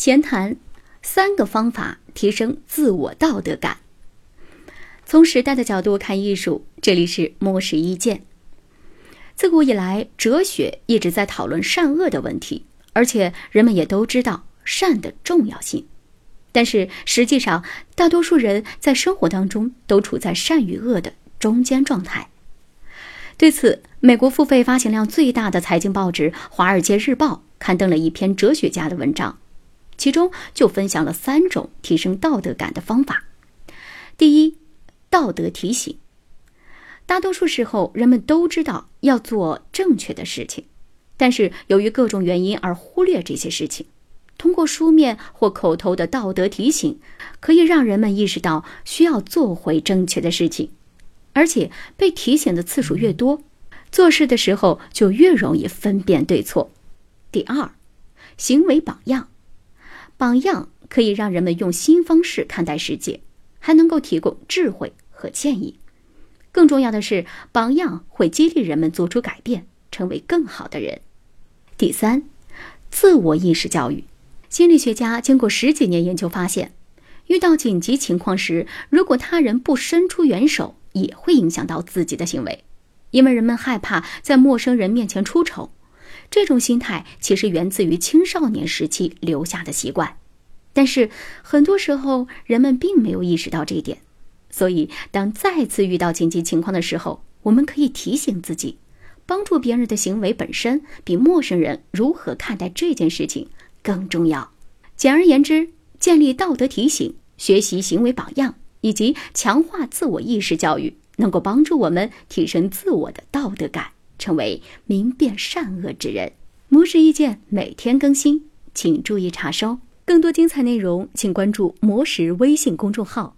闲谈三个方法提升自我道德感。从时代的角度看艺术，这里是摸石意见。自古以来，哲学一直在讨论善恶的问题，而且人们也都知道善的重要性。但是实际上，大多数人在生活当中都处在善与恶的中间状态。对此，美国付费发行量最大的财经报纸《华尔街日报》刊登了一篇哲学家的文章，其中就分享了三种提升道德感的方法。第一，道德提醒。大多数时候，人们都知道要做正确的事情，但是由于各种原因而忽略这些事情。通过书面或口头的道德提醒，可以让人们意识到需要做回正确的事情，而且被提醒的次数越多，做事的时候就越容易分辨对错。第二，行为榜样，榜样可以让人们用新方式看待世界，还能够提供智慧和建议。更重要的是，榜样会激励人们做出改变，成为更好的人。第三，自我意识教育。心理学家经过十几年研究发现，遇到紧急情况时，如果他人不伸出援手，也会影响到自己的行为，因为人们害怕在陌生人面前出丑。这种心态其实源自于青少年时期留下的习惯，但是很多时候人们并没有意识到这一点。所以，当再次遇到紧急情况的时候，我们可以提醒自己，帮助别人的行为本身比陌生人如何看待这件事情。更重要。简而言之，建立道德提醒、学习行为榜样以及强化自我意识教育，能够帮助我们提升自我的道德感，成为明辨善恶之人。模式意见每天更新，请注意查收。更多精彩内容，请关注“魔石”微信公众号。